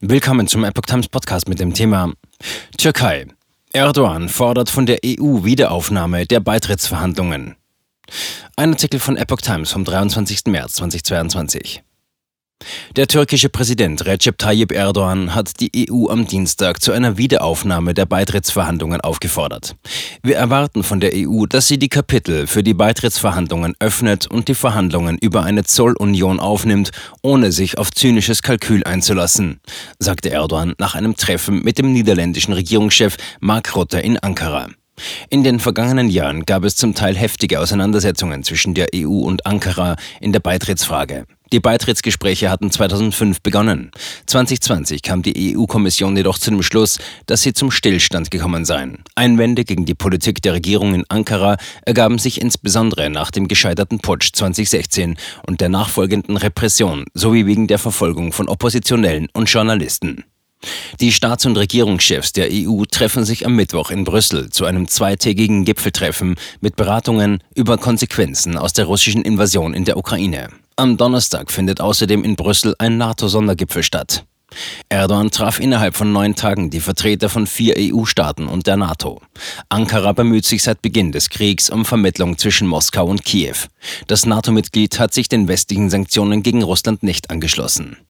Willkommen zum Epoch Times Podcast mit dem Thema Türkei. Erdogan fordert von der EU Wiederaufnahme der Beitrittsverhandlungen. Ein Artikel von Epoch Times vom 23. März 2022. Der türkische Präsident Recep Tayyip Erdogan hat die EU am Dienstag zu einer Wiederaufnahme der Beitrittsverhandlungen aufgefordert. Wir erwarten von der EU, dass sie die Kapitel für die Beitrittsverhandlungen öffnet und die Verhandlungen über eine Zollunion aufnimmt, ohne sich auf zynisches Kalkül einzulassen, sagte Erdogan nach einem Treffen mit dem niederländischen Regierungschef Mark Rutte in Ankara. In den vergangenen Jahren gab es zum Teil heftige Auseinandersetzungen zwischen der EU und Ankara in der Beitrittsfrage. Die Beitrittsgespräche hatten 2005 begonnen. 2020 kam die EU-Kommission jedoch zu dem Schluss, dass sie zum Stillstand gekommen seien. Einwände gegen die Politik der Regierung in Ankara ergaben sich insbesondere nach dem gescheiterten Putsch 2016 und der nachfolgenden Repression sowie wegen der Verfolgung von Oppositionellen und Journalisten. Die Staats- und Regierungschefs der EU treffen sich am Mittwoch in Brüssel zu einem zweitägigen Gipfeltreffen mit Beratungen über Konsequenzen aus der russischen Invasion in der Ukraine. Am Donnerstag findet außerdem in Brüssel ein NATO-Sondergipfel statt. Erdogan traf innerhalb von neun Tagen die Vertreter von vier EU-Staaten und der NATO. Ankara bemüht sich seit Beginn des Kriegs um Vermittlung zwischen Moskau und Kiew. Das NATO-Mitglied hat sich den westlichen Sanktionen gegen Russland nicht angeschlossen.